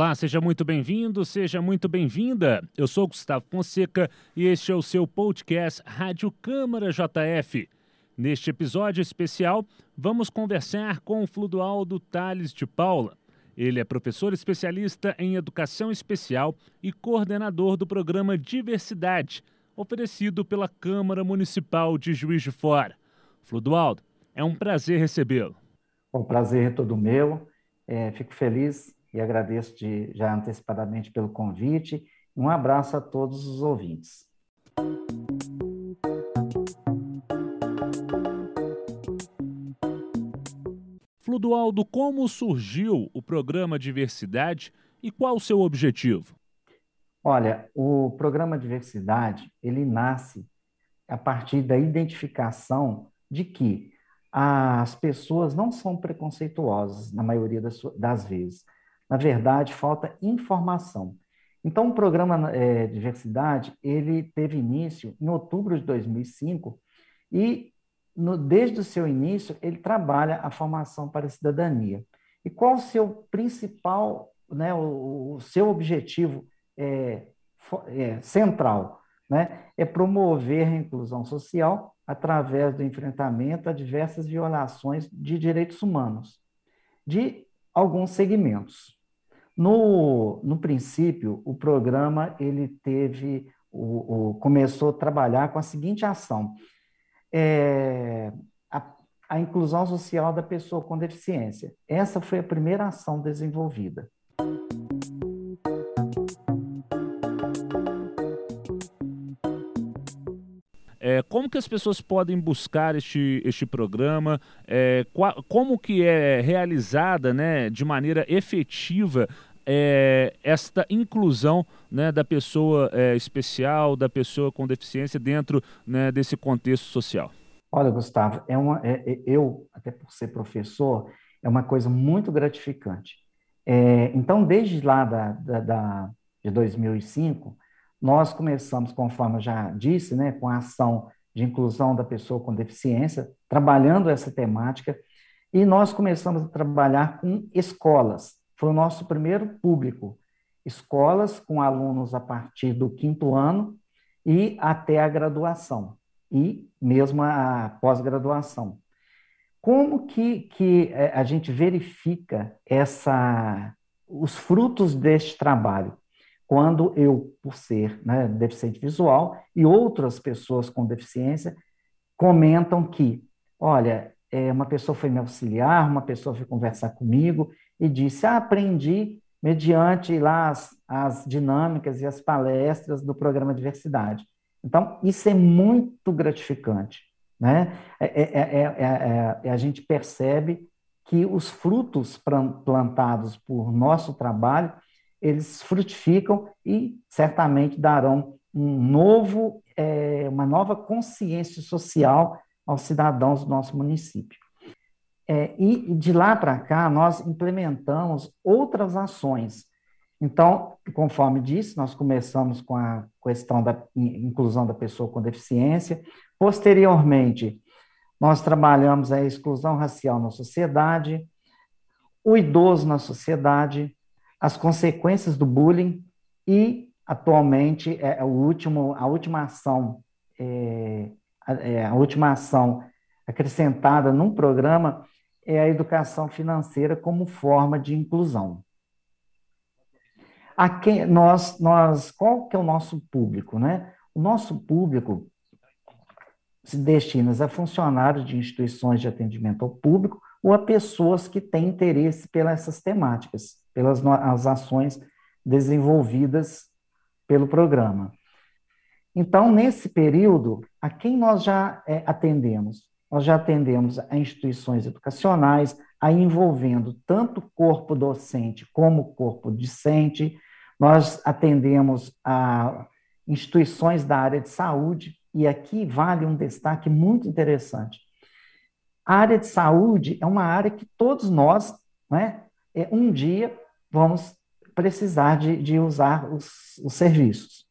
Olá, seja muito bem-vindo, seja muito bem-vinda. Eu sou Gustavo Fonseca e este é o seu podcast Rádio Câmara JF. Neste episódio especial, vamos conversar com o Fludualdo Tales de Paula. Ele é professor especialista em educação especial e coordenador do programa Diversidade, oferecido pela Câmara Municipal de Juiz de Fora. Fludualdo, é um prazer recebê-lo. O prazer é todo meu. É, fico feliz e agradeço de, já antecipadamente pelo convite. Um abraço a todos os ouvintes. Fludualdo, como surgiu o programa Diversidade e qual o seu objetivo? Olha, o programa Diversidade, ele nasce a partir da identificação de que as pessoas não são preconceituosas na maioria das, das vezes. Na verdade, falta informação. Então, o programa é, Diversidade, ele teve início em outubro de 2005 e, no, desde o seu início, ele trabalha a formação para a cidadania. E qual o seu principal, né, o, o seu objetivo é, é, central? Né? É promover a inclusão social através do enfrentamento a diversas violações de direitos humanos, de alguns segmentos. No, no princípio, o programa ele teve, o, o começou a trabalhar com a seguinte ação: é, a, a inclusão social da pessoa com deficiência. Essa foi a primeira ação desenvolvida. É, como que as pessoas podem buscar este, este programa? É, como que é realizada né, de maneira efetiva é, esta inclusão né, da pessoa é, especial, da pessoa com deficiência dentro né, desse contexto social? Olha, Gustavo, é uma, é, é, eu, até por ser professor, é uma coisa muito gratificante. É, então, desde lá da, da, da, de 2005, nós começamos, conforme eu já disse, né, com a ação de inclusão da pessoa com deficiência, trabalhando essa temática, e nós começamos a trabalhar com escolas, foi o nosso primeiro público. Escolas com alunos a partir do quinto ano e até a graduação, e mesmo a pós-graduação. Como que, que é, a gente verifica essa, os frutos deste trabalho? Quando eu, por ser né, deficiente visual, e outras pessoas com deficiência comentam que, olha, é, uma pessoa foi me auxiliar, uma pessoa foi conversar comigo e disse: ah, aprendi mediante lá as, as dinâmicas e as palestras do programa Diversidade. Então, isso é muito gratificante. Né? É, é, é, a gente percebe que os frutos plantados por nosso trabalho, eles frutificam e certamente darão um novo, uma nova consciência social aos cidadãos do nosso município. É, e de lá para cá, nós implementamos outras ações. Então, conforme disse, nós começamos com a questão da inclusão da pessoa com deficiência. Posteriormente, nós trabalhamos a exclusão racial na sociedade, o idoso na sociedade, as consequências do bullying e, atualmente, é, é o último, a última ação, é, a, é, a última ação acrescentada num programa é a educação financeira como forma de inclusão. A quem nós, nós, qual que é o nosso público, né? O nosso público se destina a funcionários de instituições de atendimento ao público ou a pessoas que têm interesse pelas essas temáticas, pelas as ações desenvolvidas pelo programa. Então, nesse período, a quem nós já é, atendemos? nós já atendemos a instituições educacionais, aí envolvendo tanto o corpo docente como o corpo discente, nós atendemos a instituições da área de saúde, e aqui vale um destaque muito interessante. A área de saúde é uma área que todos nós, né, é, um dia vamos precisar de, de usar os, os serviços.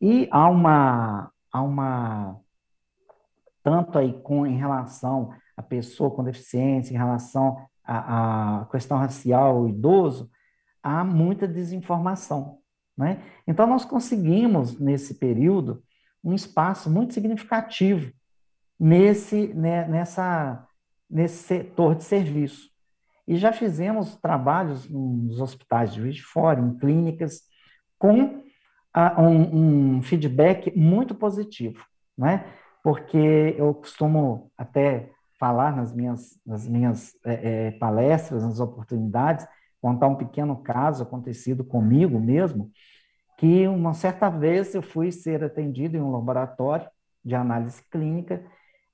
E há uma, há uma tanto aí com em relação à pessoa com deficiência, em relação à, à questão racial, o idoso, há muita desinformação. Né? Então, nós conseguimos, nesse período, um espaço muito significativo nesse, né, nessa, nesse setor de serviço. E já fizemos trabalhos nos hospitais de Juiz de Fora, em clínicas, com a, um, um, feedback muito positivo, né? porque eu costumo até falar nas minhas, nas minhas é, é, palestras, nas oportunidades, contar um pequeno caso acontecido comigo mesmo, que uma certa vez eu fui ser atendido em um laboratório de análise clínica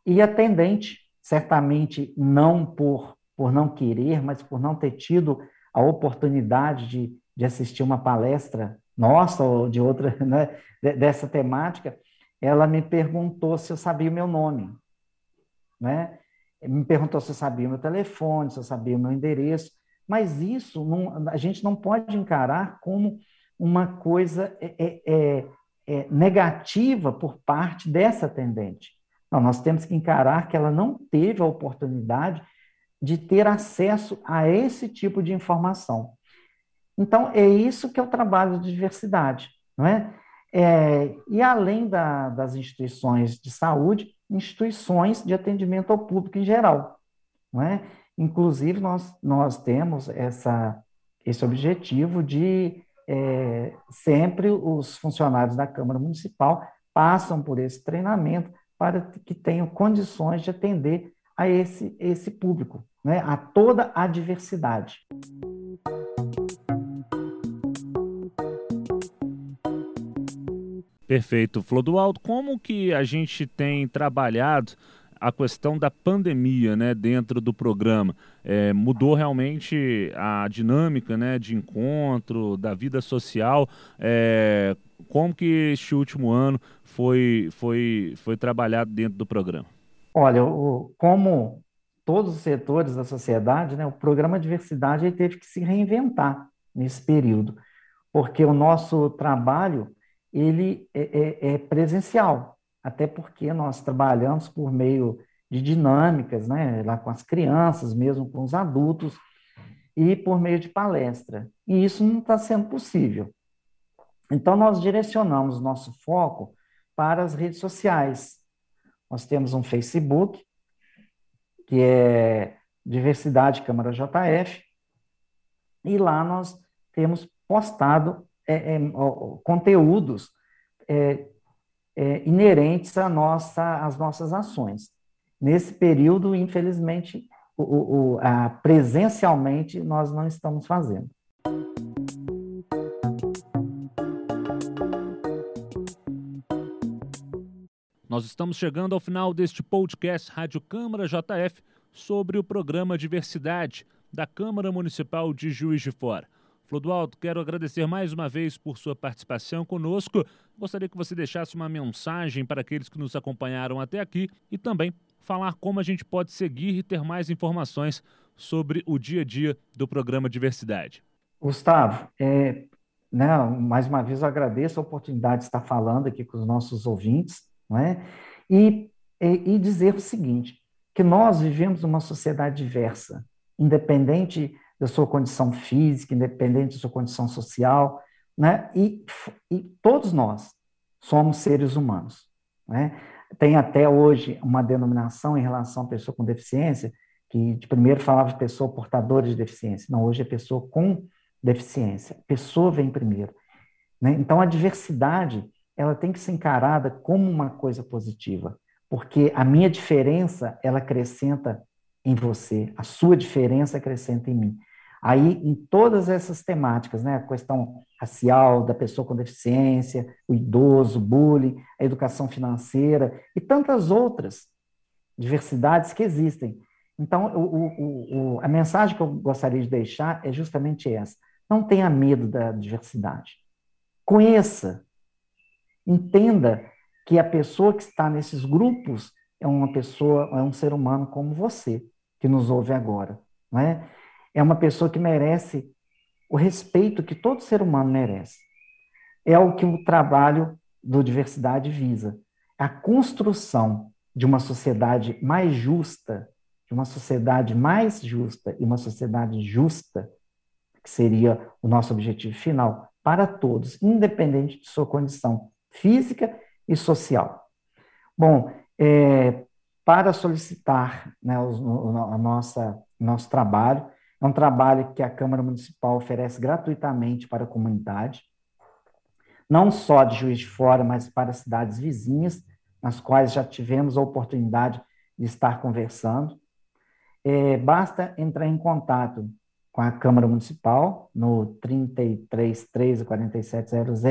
e atendente, certamente não por, por não querer, mas por não ter tido a oportunidade de, de assistir uma palestra nossa ou de outra, né, dessa temática, ela me perguntou se eu sabia o meu nome, né? Me perguntou se eu sabia o meu telefone, se eu sabia o meu endereço, mas isso não, a gente não pode encarar como uma coisa é, é, é, é, negativa por parte dessa atendente. Não, nós temos que encarar que ela não teve a oportunidade de ter acesso a esse tipo de informação. Então, é isso que é o trabalho de diversidade, não é? é e além da, das instituições de saúde, instituições de atendimento ao público em geral, não é? Inclusive, nós, nós temos essa, esse objetivo de é, sempre os funcionários da Câmara Municipal passam por esse treinamento para que tenham condições de atender a esse, esse público, né, a toda a diversidade. Perfeito. Flodoaldo, como que a gente tem trabalhado a questão da pandemia né, dentro do programa. É, mudou realmente a dinâmica né, de encontro, da vida social. É, como que este último ano foi, foi, foi trabalhado dentro do programa? Olha, o, como todos os setores da sociedade, né, o programa Diversidade teve que se reinventar nesse período, porque o nosso trabalho ele é, é, é presencial até porque nós trabalhamos por meio de dinâmicas, né, lá com as crianças, mesmo com os adultos, e por meio de palestra. E isso não está sendo possível. Então, nós direcionamos nosso foco para as redes sociais. Nós temos um Facebook, que é Diversidade Câmara JF, e lá nós temos postado é, é, conteúdos é, é, inerentes à nossa, às nossas ações. Nesse período, infelizmente, o, o, a, presencialmente, nós não estamos fazendo. Nós estamos chegando ao final deste podcast Rádio Câmara JF sobre o programa Diversidade da Câmara Municipal de Juiz de Fora. Flodoaldo, quero agradecer mais uma vez por sua participação conosco. Gostaria que você deixasse uma mensagem para aqueles que nos acompanharam até aqui e também falar como a gente pode seguir e ter mais informações sobre o dia a dia do programa Diversidade. Gustavo, é, né, mais uma vez eu agradeço a oportunidade de estar falando aqui com os nossos ouvintes, não é? e, e, e dizer o seguinte, que nós vivemos uma sociedade diversa, independente da sua condição física, independente da sua condição social, né? E, e todos nós somos seres humanos, né? Tem até hoje uma denominação em relação à pessoa com deficiência, que de primeiro falava de pessoa portadora de deficiência, não, hoje é pessoa com deficiência. Pessoa vem primeiro. Né? Então, a diversidade ela tem que ser encarada como uma coisa positiva, porque a minha diferença ela acrescenta em você, a sua diferença acrescenta em mim. Aí, em todas essas temáticas, né, a questão racial, da pessoa com deficiência, o idoso, o bullying, a educação financeira e tantas outras diversidades que existem. Então, o, o, o, a mensagem que eu gostaria de deixar é justamente essa. Não tenha medo da diversidade. Conheça, entenda que a pessoa que está nesses grupos é uma pessoa, é um ser humano como você, que nos ouve agora. Não é? é uma pessoa que merece o respeito que todo ser humano merece. É o que o trabalho do Diversidade visa. A construção de uma sociedade mais justa, de uma sociedade mais justa e uma sociedade justa, que seria o nosso objetivo final, para todos, independente de sua condição física e social. Bom, é, para solicitar né, o, a nossa, nosso trabalho, é um trabalho que a Câmara Municipal oferece gratuitamente para a comunidade, não só de Juiz de Fora, mas para cidades vizinhas, nas quais já tivemos a oportunidade de estar conversando. É, basta entrar em contato com a Câmara Municipal no 33 13 4700,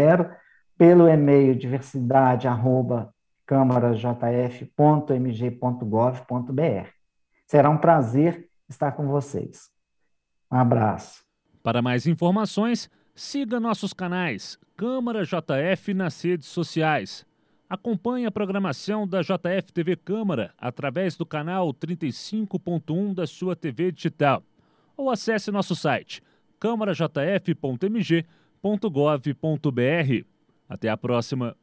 pelo e-mail diversidade@câmarajf.mg.gov.br. Será um prazer estar com vocês. Um abraço. Para mais informações, siga nossos canais Câmara JF nas redes sociais. Acompanhe a programação da JF TV Câmara através do canal 35.1 da sua TV digital ou acesse nosso site câmarajf.mg.gov.br. Até a próxima.